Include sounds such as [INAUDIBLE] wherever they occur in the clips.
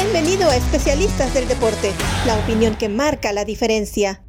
Bienvenido a Especialistas del Deporte, la opinión que marca la diferencia.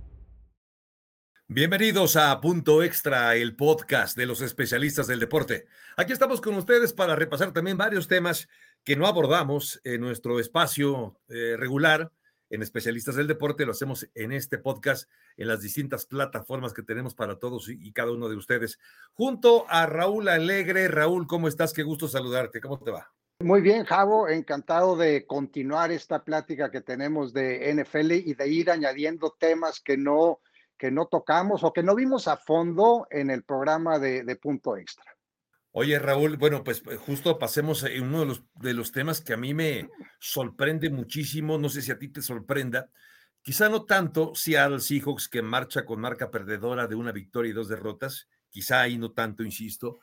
Bienvenidos a Punto Extra, el podcast de los especialistas del deporte. Aquí estamos con ustedes para repasar también varios temas que no abordamos en nuestro espacio eh, regular en especialistas del deporte. Lo hacemos en este podcast, en las distintas plataformas que tenemos para todos y cada uno de ustedes. Junto a Raúl Alegre. Raúl, ¿cómo estás? Qué gusto saludarte. ¿Cómo te va? Muy bien, Javo, encantado de continuar esta plática que tenemos de NFL y de ir añadiendo temas que no que no tocamos o que no vimos a fondo en el programa de, Punto Extra. Oye, Raúl, bueno, pues, pues justo pasemos en uno de los, de los temas que a mí me sorprende muchísimo, no sé si a ti te sorprenda, quizá no tanto al Seahawks que marcha con marca perdedora de una victoria y dos derrotas, quizá ahí no tanto, insisto,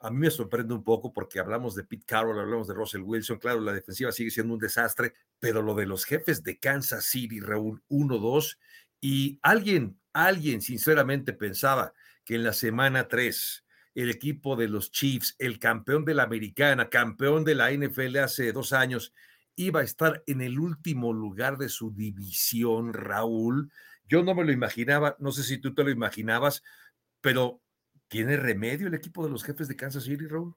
a mí me sorprende un poco porque hablamos de Pete Carroll, hablamos de Russell Wilson, claro, la defensiva sigue siendo un desastre, pero lo de los jefes de Kansas City, Raúl, 1-2, y alguien alguien sinceramente pensaba que en la semana 3 el equipo de los Chiefs, el campeón de la americana, campeón de la NFL hace dos años, iba a estar en el último lugar de su división, Raúl. Yo no me lo imaginaba, no sé si tú te lo imaginabas, pero ¿tiene remedio el equipo de los jefes de Kansas City, Raúl?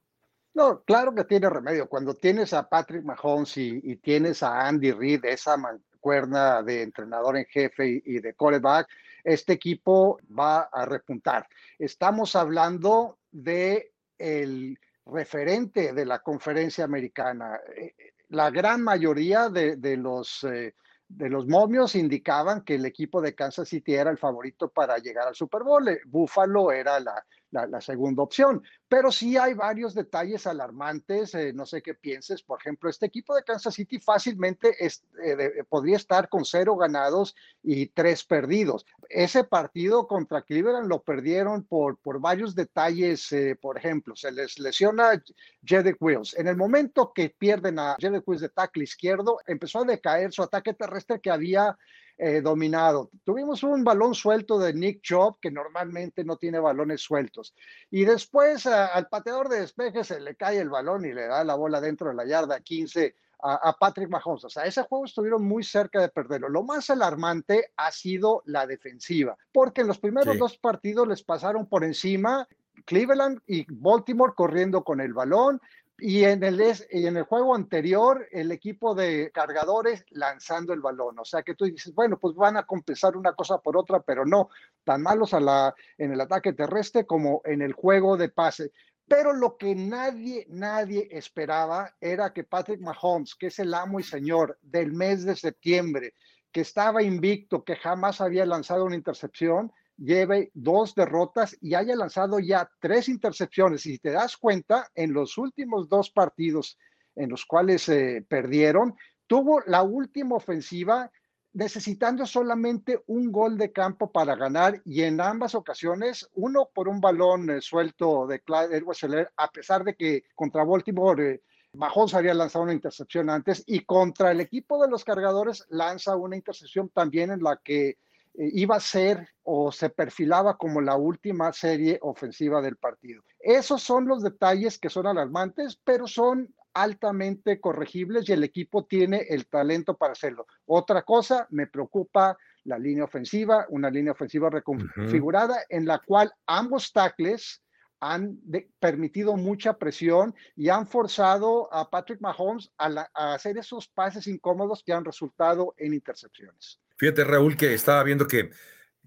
No, claro que tiene remedio. Cuando tienes a Patrick Mahomes y, tienes a Andy Reid, esa mancuerna de entrenador en jefe y, de quarterback, este equipo va a repuntar. Estamos hablando de el referente de la conferencia americana. Eh, la gran mayoría de, los, eh, de los momios indicaban que el equipo de Kansas City era el favorito para llegar al Super Bowl. Eh, Buffalo era la, la, segunda opción. Pero sí hay varios detalles alarmantes, eh, no sé qué pienses. Por ejemplo, este equipo de Kansas City fácilmente eh, podría estar con cero ganados y tres perdidos. Ese partido contra Cleveland lo perdieron por, por varios detalles. Eh, por ejemplo, se les lesiona Jedrick Wills. En el momento que pierden a Jedrick Wills de tackle izquierdo, empezó a decaer su ataque terrestre que había eh, dominado. Tuvimos un balón suelto de Nick Chubb, que normalmente no tiene balones sueltos. Y después al pateador de despeje se le cae el balón y le da la bola dentro de la yarda 15 a, Patrick Mahomes. O sea, ese juego estuvieron muy cerca de perderlo. Lo más alarmante ha sido la defensiva, porque en los primeros dos partidos les pasaron por encima Cleveland y Baltimore corriendo con el balón, y en, el, y en el juego anterior, el equipo de cargadores lanzando el balón. O sea que tú dices, bueno, pues van a compensar una cosa por otra, pero no, tan malos a la, en el ataque terrestre como en el juego de pase. Pero lo que nadie, nadie esperaba era que Patrick Mahomes, que es el amo y señor del mes de septiembre, que estaba invicto, que jamás había lanzado una intercepción, lleve dos derrotas y haya lanzado ya tres intercepciones. Y si te das cuenta, en los últimos dos partidos en los cuales eh, perdieron, tuvo la última ofensiva necesitando solamente un gol de campo para ganar y en ambas ocasiones, uno por un balón eh, suelto de Clyde Edwards a pesar de que contra Baltimore eh, Mahomes había lanzado una intercepción antes y contra el equipo de los cargadores lanza una intercepción también en la que iba a ser o se perfilaba como la última serie ofensiva del partido. Esos son los detalles que son alarmantes, pero son altamente corregibles y el equipo tiene el talento para hacerlo. Otra cosa, me preocupa la línea ofensiva, una línea ofensiva reconfigurada en la cual ambos tackles han permitido mucha presión y han forzado a Patrick Mahomes a, hacer esos pases incómodos que han resultado en intercepciones. Fíjate, Raúl, que estaba viendo que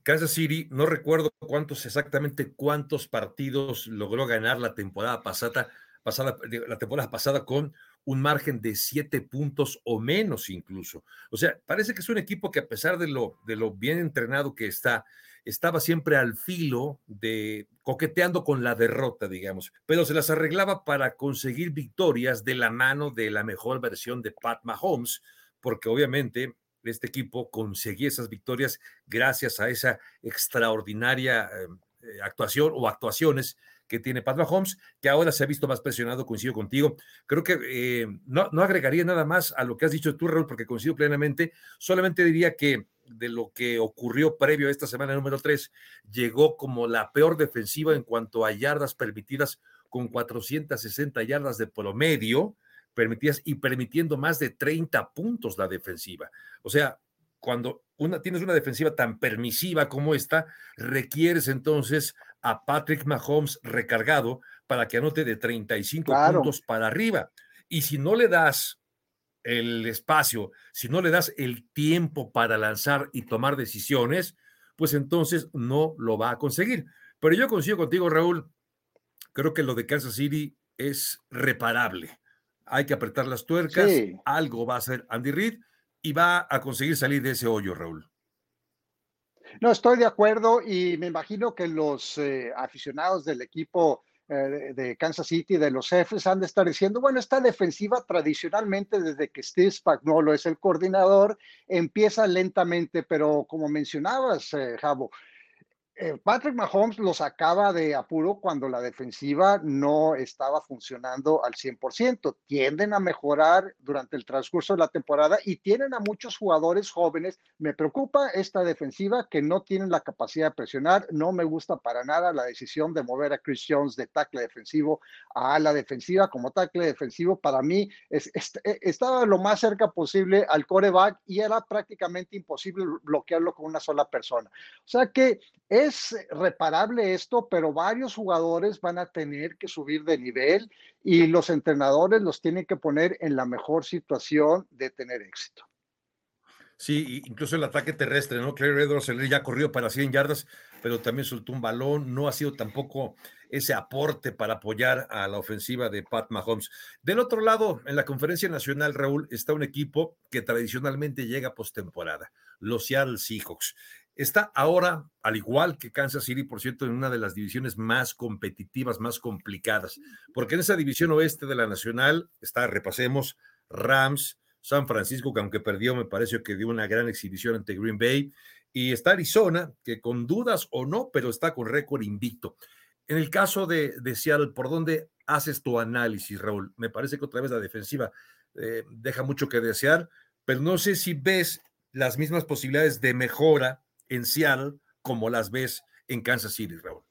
Kansas City, no recuerdo cuántos exactamente cuántos partidos logró ganar la temporada pasada, pasada la temporada pasada con un margen de siete puntos o menos incluso. O sea, parece que es un equipo que a pesar de lo, de lo bien entrenado que está, estaba siempre al filo de coqueteando con la derrota, digamos, pero se las arreglaba para conseguir victorias de la mano de la mejor versión de Pat Mahomes, porque obviamente este equipo conseguía esas victorias gracias a esa extraordinaria eh, actuación o actuaciones que tiene Pat Mahomes, que ahora se ha visto más presionado, coincido contigo. Creo que eh, no, no agregaría nada más a lo que has dicho tú, Raúl, porque coincido plenamente. Solamente diría que de lo que ocurrió previo a esta semana número 3, llegó como la peor defensiva en cuanto a yardas permitidas con 460 yardas de promedio, permitías y permitiendo más de 30 puntos la defensiva. O sea, cuando una, tienes una defensiva tan permisiva como esta, requieres entonces a Patrick Mahomes recargado para que anote de 35 puntos para arriba. Y si no le das el espacio, si no le das el tiempo para lanzar y tomar decisiones, pues entonces no lo va a conseguir. Pero yo coincido contigo, Raúl, creo que lo de Kansas City es reparable. Hay que apretar las tuercas, algo va a hacer Andy Reid y va a conseguir salir de ese hoyo, Raúl. No, estoy de acuerdo y me imagino que los eh, aficionados del equipo eh, de Kansas City, de los jefes, han de estar diciendo, bueno, esta defensiva tradicionalmente desde que Steve Spagnuolo es el coordinador, empieza lentamente, pero como mencionabas, eh, Javo, Patrick Mahomes los acaba de apuro cuando la defensiva no estaba funcionando al 100%. Tienden a mejorar durante el transcurso de la temporada y tienen a muchos jugadores jóvenes. Me preocupa esta defensiva que no tienen la capacidad de presionar. No me gusta para nada la decisión de mover a Chris Jones de tackle defensivo a la defensiva como tackle defensivo. Para mí es, eh, estaba lo más cerca posible al coreback y era prácticamente imposible bloquearlo con una sola persona. O sea que es reparable esto, pero varios jugadores van a tener que subir de nivel y los entrenadores los tienen que poner en la mejor situación de tener éxito. Sí, incluso el ataque terrestre, ¿no? Claire Edwards ya corrió para 100 yardas, pero también soltó un balón, no ha sido tampoco ese aporte para apoyar a la ofensiva de Pat Mahomes. Del otro lado, en la conferencia nacional, Raúl, está un equipo que tradicionalmente llega postemporada, los Seattle Seahawks. Está ahora, al igual que Kansas City, por cierto, en una de las divisiones más competitivas, más complicadas, porque en esa división oeste de la Nacional está, repasemos, Rams, San Francisco, que aunque perdió, me parece que dio una gran exhibición ante Green Bay, y está Arizona, que con dudas o no, pero está con récord invicto. En el caso de, de, Seattle, ¿por dónde haces tu análisis, Raúl? Me parece que otra vez la defensiva eh, deja mucho que desear, pero no sé si ves las mismas posibilidades de mejora en Seattle como las ves en Kansas City, Raúl?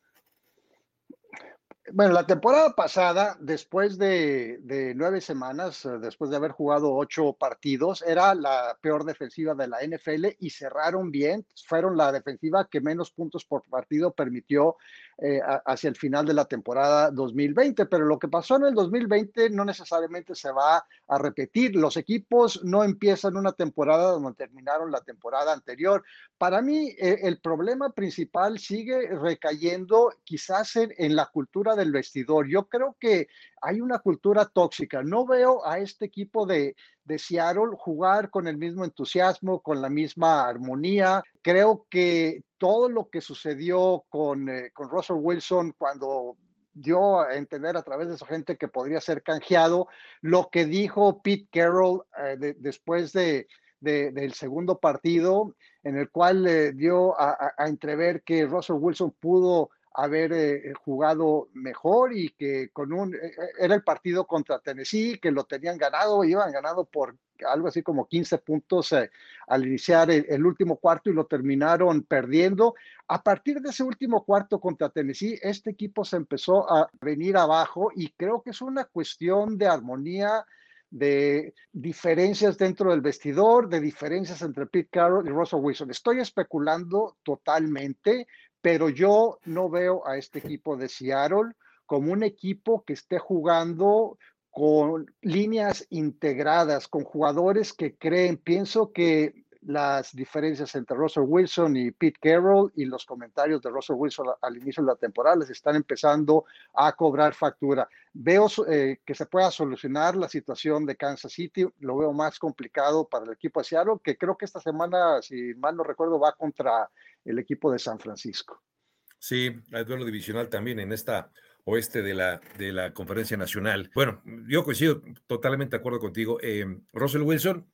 Bueno, la temporada pasada, después de, nueve semanas, eh, después de haber jugado ocho partidos, era la peor defensiva de la NFL y cerraron bien. Fueron la defensiva que menos puntos por partido permitió eh, hacia el final de la temporada 2020, pero lo que pasó en el 2020 no necesariamente se va a repetir. Los equipos no empiezan una temporada donde terminaron la temporada anterior. Para mí, eh, el problema principal sigue recayendo quizás en, la cultura del vestidor. Yo creo que hay una cultura tóxica. No veo a este equipo de, de Seattle jugar con el mismo entusiasmo, con la misma armonía. Creo que todo lo que sucedió con, eh, con Russell Wilson cuando dio a entender a través de su gente que podría ser canjeado, lo que dijo Pete Carroll eh, después de, del segundo partido, en el cual le dio a, a, entrever que Russell Wilson pudo haber eh, jugado mejor y que con un era el partido contra Tennessee que lo tenían ganado, iban ganado por algo así como 15 puntos eh, al iniciar el, último cuarto y lo terminaron perdiendo. A partir de ese último cuarto contra Tennessee, este equipo se empezó a venir abajo y creo que es una cuestión de armonía, de diferencias dentro del vestidor, de diferencias entre Pete Carroll y Russell Wilson. Estoy especulando totalmente, pero yo no veo a este equipo de Seattle como un equipo que esté jugando con líneas integradas, con jugadores que creen. Pienso que las diferencias entre Russell Wilson y Pete Carroll y los comentarios de Russell Wilson al inicio de la temporada les están empezando a cobrar factura. Veo eh, que se pueda solucionar la situación de Kansas City, lo veo más complicado para el equipo de Seattle, que creo que esta semana, si mal no recuerdo, va contra el equipo de San Francisco. Sí, hay duelo divisional también en esta oeste de la, de la conferencia nacional. Bueno, yo coincido totalmente de acuerdo contigo. Eh, Russell Wilson,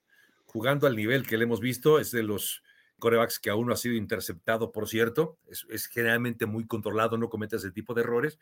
jugando al nivel que le hemos visto, es de los corebacks que aún no ha sido interceptado, por cierto. Es, generalmente muy controlado, no comete ese tipo de errores,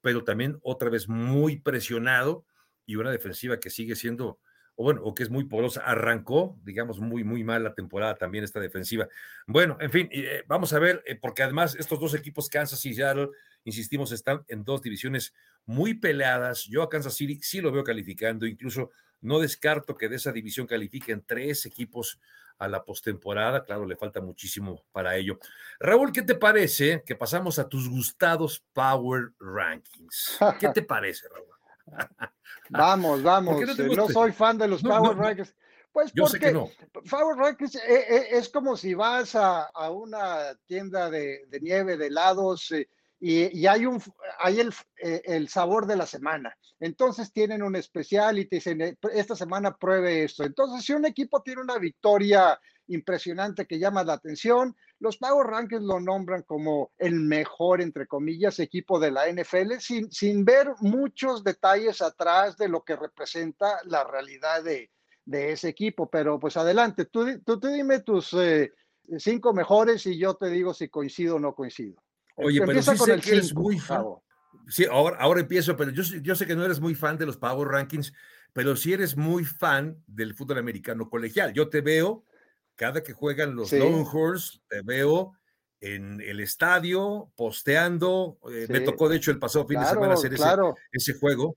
pero también otra vez muy presionado y una defensiva que sigue siendo, o bueno, o que es muy porosa. Arrancó, digamos, muy, muy mal la temporada también esta defensiva. Bueno, en fin, eh, vamos a ver, eh, porque además estos dos equipos, Kansas y Seattle, insistimos, están en dos divisiones muy peleadas. Yo a Kansas City sí lo veo calificando, incluso no descarto que de esa división califiquen tres equipos a la postemporada. Claro, le falta muchísimo para ello. Raúl, ¿qué te parece que pasamos a tus gustados Power Rankings? ¿Qué te [LAUGHS] parece, Raúl? vamos, [LAUGHS] vamos. No, soy fan de los Power Rankings. Pues Yo porque no. Power Rankings eh, eh, es, como si vas a, una tienda de, nieve, de helados, eh, y, hay, un, hay el, el, sabor de la semana. Entonces tienen un especial y te dicen, esta semana pruebe esto. Entonces, si un equipo tiene una victoria impresionante que llama la atención, los Power Rankings lo nombran como el mejor, entre comillas, equipo de la NFL, sin, sin ver muchos detalles atrás de lo que representa la realidad de, de ese equipo. Pero pues adelante, tú, tú, dime tus eh, cinco mejores y yo te digo si coincido o no coincido. Oye, pero sí sé que eres muy fan. Sí, ahora, ahora empiezo, pero yo, yo sé que no eres muy fan de los Power Rankings, pero sí eres muy fan del fútbol americano colegial. Yo te veo cada que juegan los Longhorns, te veo en el estadio posteando. Eh, me tocó, de hecho, el pasado fin de semana hacer ese, ese, juego.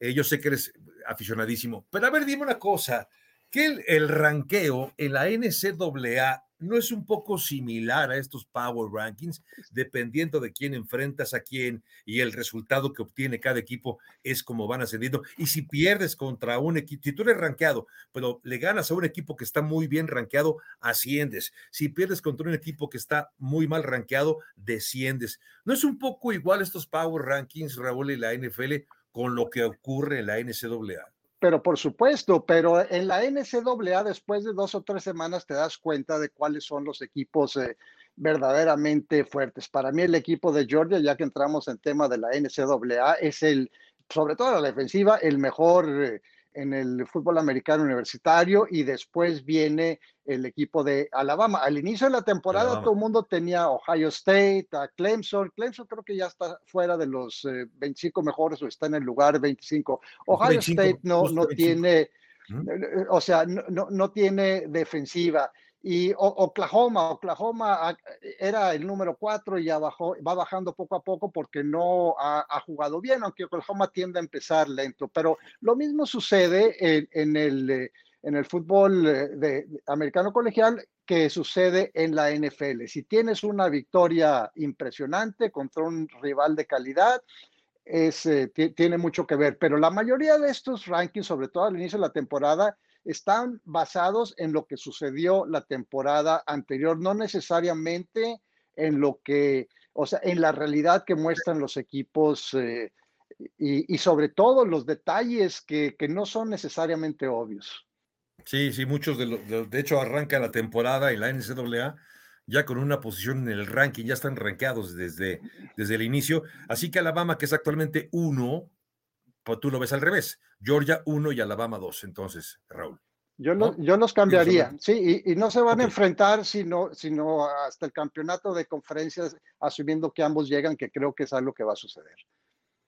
Eh, yo sé que eres aficionadísimo. Pero a ver, dime una cosa, que el, el ranqueo en la NCAA no es un poco similar a estos Power Rankings, dependiendo de quién enfrentas a quién y el resultado que obtiene cada equipo es como van ascendiendo. Y si pierdes contra un equipo, si tú eres rankeado, pero le ganas a un equipo que está muy bien rankeado, asciendes. Si pierdes contra un equipo que está muy mal rankeado, desciendes. ¿No es un poco igual estos Power Rankings, Raúl, y la NFL con lo que ocurre en la NCAA. Pero por supuesto, pero en la NCAA después de dos o tres semanas te das cuenta de cuáles son los equipos eh, verdaderamente fuertes. Para mí el equipo de Georgia, ya que entramos en tema de la NCAA, es el, sobre todo la defensiva, el mejor eh, en el fútbol americano universitario y después viene el equipo de Alabama. Al inicio de la temporada todo el mundo tenía Ohio State, a Clemson. Clemson creo que ya está fuera de los 25 eh, mejores o está en el lugar 25. Ohio State no, no tiene, eh, o sea, no, no tiene defensiva. Y Oklahoma, Oklahoma era el número cuatro y ya bajó, va bajando poco a poco porque no ha, jugado bien, aunque Oklahoma tiende a empezar lento. Pero lo mismo sucede en, el, eh, en el fútbol eh, americano colegial que sucede en la NFL. Si tienes una victoria impresionante contra un rival de calidad, es, eh, tiene mucho que ver. Pero la mayoría de estos rankings, sobre todo al inicio de la temporada, están basados en lo que sucedió la temporada anterior, no necesariamente en lo que, o sea, en la realidad que muestran los equipos eh, y, sobre todo los detalles que, no son necesariamente obvios. Sí, sí, muchos de los, de, hecho arranca la temporada en la NCAA ya con una posición en el ranking, ya están rankeados desde, desde el inicio. Así que Alabama, que es actualmente uno, pues tú lo ves al revés. Georgia 1 y Alabama 2, entonces, Raúl. Yo, no, yo los cambiaría, sí, y, no se van a enfrentar sino, sino hasta el campeonato de conferencias, asumiendo que ambos llegan, que creo que es algo que va a suceder.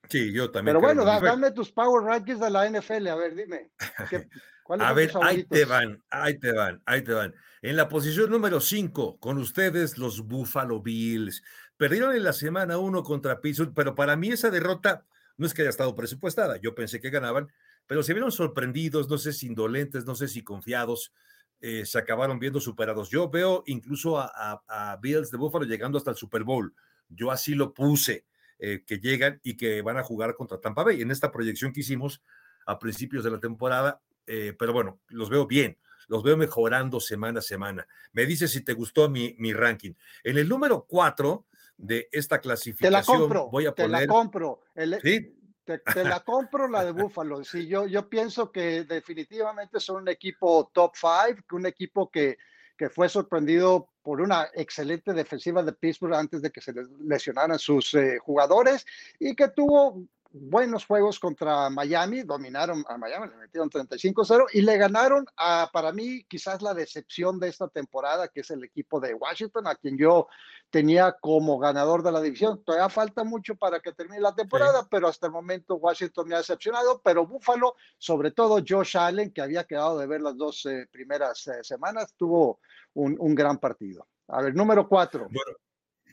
Sí, yo también. Pero bueno, dame tus power rankings de la NFL, a ver, dime. [LAUGHS] a ver, ahí te van, ahí te van, ahí te van. En la posición número 5, con ustedes los Buffalo Bills. Perdieron en la semana 1 contra Pittsburgh, pero para mí esa derrota no es que haya estado presupuestada, yo pensé que ganaban, pero se vieron sorprendidos, no sé si indolentes, no sé si confiados, eh, se acabaron viendo superados. Yo veo incluso a, Bills de Buffalo llegando hasta el Super Bowl. Yo así lo puse, eh, que llegan y que van a jugar contra Tampa Bay en esta proyección que hicimos a principios de la temporada, eh, pero bueno, los veo bien, los veo mejorando semana a semana. Me dice si te gustó mi, mi ranking. En el número cuatro, de esta clasificación. Te la compro, voy a poner... te la compro. ¿Sí? Te, la compro la de Buffalo. Sí, yo, yo pienso que definitivamente son un equipo top five, un equipo que, que fue sorprendido por una excelente defensiva de Pittsburgh antes de que se lesionaran sus eh, jugadores y que tuvo buenos juegos contra Miami, dominaron a Miami, le metieron 35-0 y le ganaron a, para mí, quizás la decepción de esta temporada, que es el equipo de Washington, a quien yo tenía como ganador de la división. Todavía falta mucho para que termine la temporada, pero hasta el momento Washington me ha decepcionado, pero Buffalo, sobre todo Josh Allen, que había quedado de ver las dos eh, primeras eh, semanas, tuvo un, un, gran partido. A ver, número cuatro. Bueno,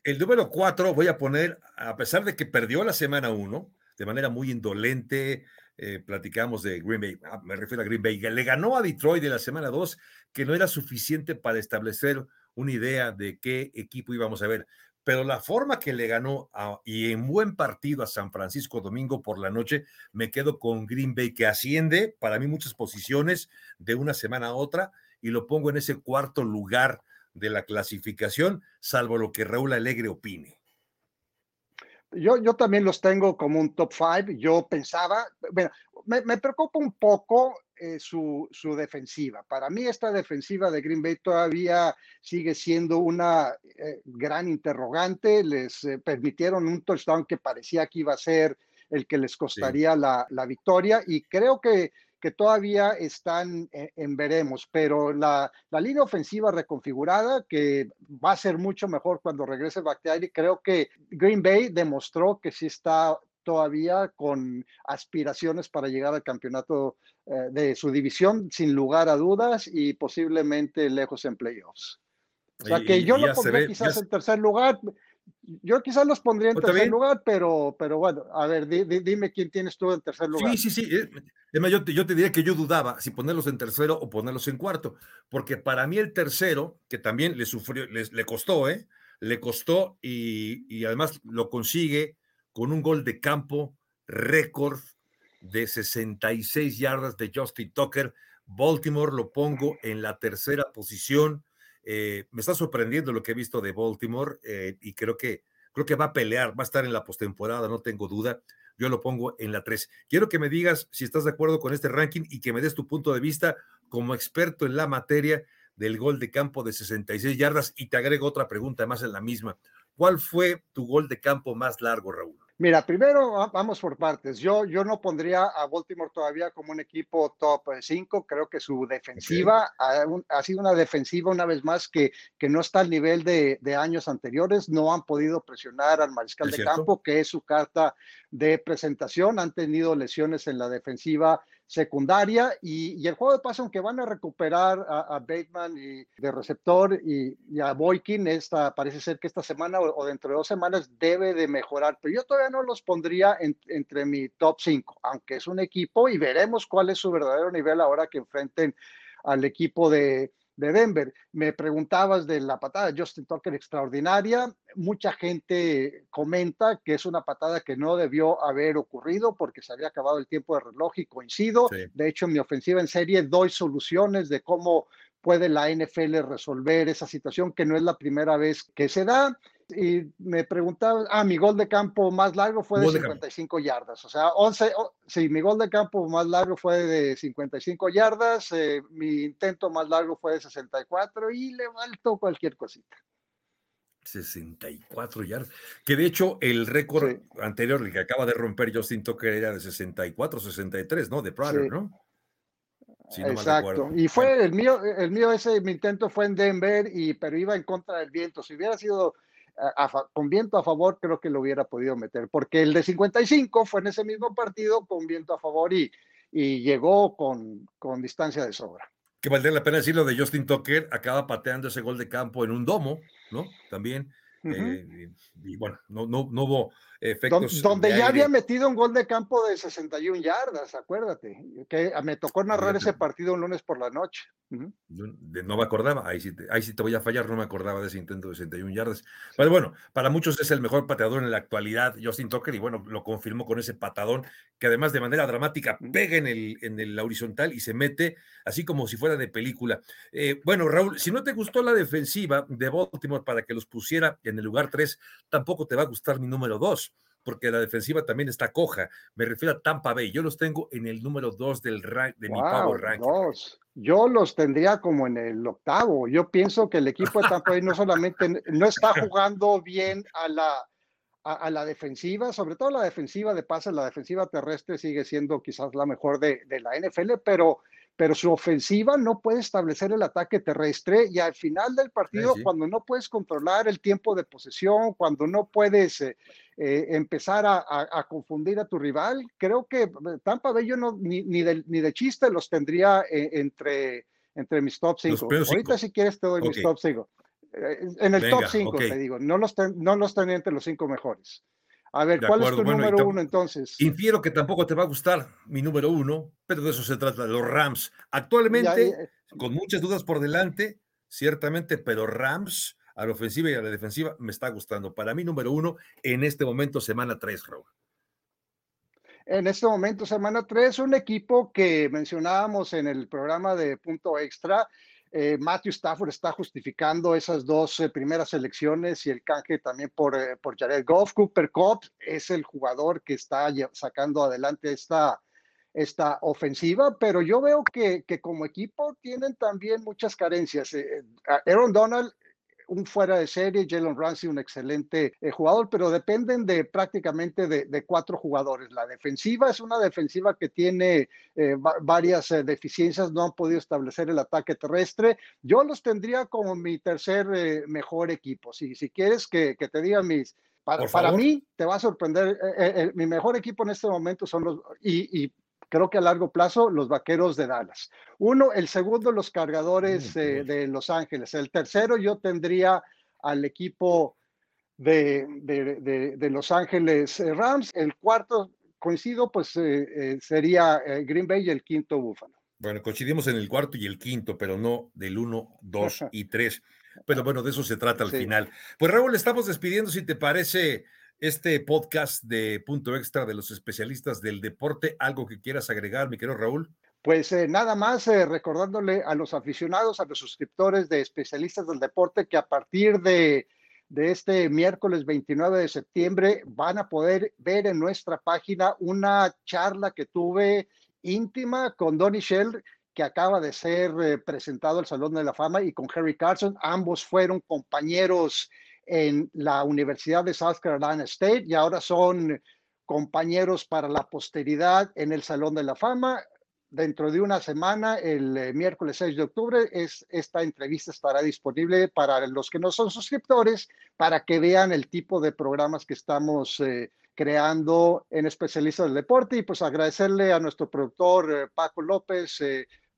el número cuatro voy a poner, a pesar de que perdió la semana uno, de manera muy indolente, eh, platicamos de Green Bay, ah, me refiero a Green Bay, le ganó a Detroit de la semana 2, que no era suficiente para establecer una idea de qué equipo íbamos a ver. Pero la forma que le ganó y en buen partido a San Francisco domingo por la noche, me quedo con Green Bay, que asciende para mí muchas posiciones de una semana a otra y lo pongo en ese cuarto lugar de la clasificación, salvo lo que Raúl Alegre opine. Yo, yo también los tengo como un top five. Yo pensaba, bueno, me, preocupa un poco eh, su, su, defensiva. Para mí esta defensiva de Green Bay todavía sigue siendo una eh, gran interrogante. Les eh, permitieron un touchdown que parecía que iba a ser el que les costaría la, la, victoria y creo que que todavía están en, veremos, pero la, la, línea ofensiva reconfigurada, que va a ser mucho mejor cuando regrese Bakhtiari, creo que Green Bay demostró que sí está todavía con aspiraciones para llegar al campeonato eh, de su división, sin lugar a dudas, y posiblemente lejos en playoffs. O sea que yo lo pondría quizás en tercer lugar, yo quizás los pondría en tercer lugar, pero, pero bueno, a ver, dime quién tienes tú en tercer lugar. Sí, sí, sí. Además, yo te, yo te diría que yo dudaba si ponerlos en tercero o ponerlos en cuarto, porque para mí el tercero, que también le sufrió, le costó, ¿eh? Le costó y, y además lo consigue con un gol de campo récord de 66 yardas de Justin Tucker. Baltimore lo pongo en la tercera posición eh, me está sorprendiendo lo que he visto de Baltimore eh, y creo que, creo que va a pelear, va a estar en la postemporada, no tengo duda. Yo lo pongo en la 3. Quiero que me digas si estás de acuerdo con este ranking y que me des tu punto de vista como experto en la materia del gol de campo de 66 yardas. Y te agrego otra pregunta más en la misma. ¿Cuál fue tu gol de campo más largo, Raúl? Mira, primero vamos por partes. Yo, yo no pondría a Baltimore todavía como un equipo top 5. Creo que su defensiva ha, sido una defensiva una vez más que, que no está al nivel de, de años anteriores. No han podido presionar al mariscal de campo, que es su carta de presentación. Han tenido lesiones en la defensiva secundaria y, el juego de pase, aunque van a recuperar a, Bateman y de receptor y, a Boykin, esta, parece ser que esta semana o, dentro de dos semanas debe de mejorar, pero yo todavía no los pondría entre mi top 5, aunque es un equipo y veremos cuál es su verdadero nivel ahora que enfrenten al equipo de, de Denver. Me preguntabas de la patada de Justin Tucker extraordinaria. Mucha gente comenta que es una patada que no debió haber ocurrido porque se había acabado el tiempo de reloj y coincido. De hecho, en mi ofensiva en serie doy soluciones de cómo puede la NFL resolver esa situación que no es la primera vez que se da y me preguntaba, ah, mi gol de campo más largo fue de 55 yardas, o sea, 11, sí, mi gol de campo más largo fue de 55 yardas, eh, mi intento más largo fue de 64 y le faltó cualquier cosita. 64 yardas, que de hecho el récord anterior, el que acaba de romper Justin Tucker era de 64, 63, ¿no? De Prater, ¿no? Exacto. y fue el mío, el mío ese mi intento fue en Denver y pero iba en contra del viento. Si hubiera sido con viento a favor, creo que lo hubiera podido meter, porque el de 55 fue en ese mismo partido con viento a favor y, y llegó con, con distancia de sobra. Que valdría la pena decirlo de Justin Tucker, acaba pateando ese gol de campo en un domo, ¿no? También. Eh, y, bueno, no, no, no hubo efectos. Donde ya había metido un gol de campo de 61 yardas, acuérdate, que me tocó narrar ese partido un lunes por la noche no me acordaba, ahí sí, te, ahí sí te voy a fallar, no me acordaba de ese intento de 61 yardas. Pero bueno, para muchos es el mejor pateador en la actualidad, Justin Tucker, y bueno, lo confirmó con ese patadón que además de manera dramática pega en el, en el horizontal y se mete así como si fuera de película. Eh, bueno, Raúl, si no te gustó la defensiva de Baltimore para que los pusiera en el lugar 3, tampoco te va a gustar mi número 2 porque la defensiva también está coja. Me refiero a Tampa Bay. Yo los tengo en el número 2 del rank, de mi Power Ranking. Yo los tendría como en el octavo. Yo pienso que el equipo de Tampa Bay no solamente no está jugando bien a la, a, la defensiva, sobre todo la defensiva de pases, la defensiva terrestre sigue siendo quizás la mejor de, de la NFL, pero pero su ofensiva no puede establecer el ataque terrestre y al final del partido, cuando no puedes controlar el tiempo de posesión, cuando no puedes eh, eh, empezar a, confundir a tu rival, creo que Tampa Bay yo no, ni, ni, de, ni de chiste los tendría eh, entre, entre mis top 5. Ahorita si quieres te doy mis top 5. Eh, en el top 5, te digo. No los, no los tenía entre los cinco mejores. A ver, ¿cuál es tu número uno entonces? Infiero que tampoco te va a gustar mi número uno, pero de eso se trata, de los Rams. Actualmente, con muchas dudas por delante, ciertamente, pero Rams a la ofensiva y a la defensiva me está gustando. Para mí, número uno, en este momento, semana 3, Raúl. En este momento, semana 3, un equipo que mencionábamos en el programa de Punto Extra, eh, Matthew Stafford está justificando esas dos eh, primeras elecciones y el canje también por, eh, por Jared Goff. Cooper Cup es el jugador que está sacando adelante esta, esta ofensiva, pero yo veo que, que como equipo tienen también muchas carencias. Aaron Donald un fuera de serie, Jalen Ramsey, un excelente eh, jugador, pero dependen de prácticamente de, cuatro jugadores. La defensiva es una defensiva que tiene eh, varias eh, deficiencias, no han podido establecer el ataque terrestre. Yo los tendría como mi tercer mejor equipo. Si, si quieres que, te diga mis, para, para, mí, te va a sorprender. mi mejor equipo en este momento son los, y, y, creo que a largo plazo los vaqueros de Dallas. Uno, el segundo, los cargadores eh, de Los Ángeles. El tercero, yo tendría al equipo de, de, Los Ángeles eh, Rams. El cuarto, coincido, pues eh, sería Green Bay y el quinto Búfalo. Bueno, coincidimos en el cuarto y el quinto, pero no del uno, dos y tres. Pero bueno, de eso se trata al final. Pues Raúl, estamos despidiendo, si te parece, este podcast de Punto Extra de los especialistas del deporte. ¿Algo que quieras agregar, mi querido Raúl? Pues eh, nada más eh, recordándole a los aficionados, a los suscriptores de especialistas del deporte que a partir de, de este miércoles 29 de septiembre van a poder ver en nuestra página una charla que tuve íntima con Donny Shell que acaba de ser eh, presentado al Salón de la Fama y con Harry Carson. Ambos fueron compañeros en la Universidad de South Carolina State y ahora son compañeros para la posteridad en el Salón de la Fama. Dentro de una semana, el eh, miércoles 6 de octubre, es, esta entrevista estará disponible para los que no son suscriptores, para que vean el tipo de programas que estamos eh, creando en especialistas del deporte. Y pues agradecerle a nuestro productor eh, Paco López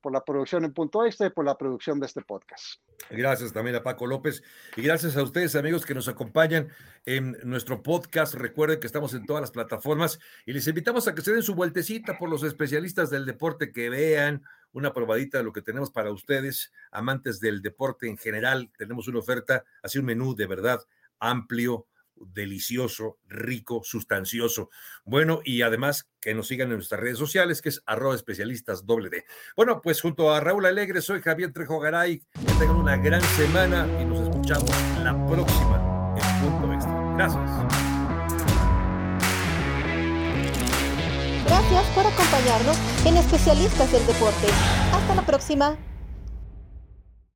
por la producción en punto extra y por la producción de este podcast. Gracias también a Paco López y gracias a ustedes amigos que nos acompañan en nuestro podcast. Recuerden que estamos en todas las plataformas y les invitamos a que se den su vueltecita por los especialistas del deporte, que vean una probadita de lo que tenemos para ustedes, amantes del deporte en general. Tenemos una oferta, así un menú de verdad amplio, delicioso, rico, sustancioso. Bueno, y además que nos sigan en nuestras redes sociales, que es arroba especialistas doble D. Bueno, pues junto a Raúl Alegre, soy Javier Trejo Garay. Que tengan una gran semana y nos escuchamos la próxima en Punto Extra. Gracias. Gracias por acompañarnos en Especialistas del Deporte. Hasta la próxima.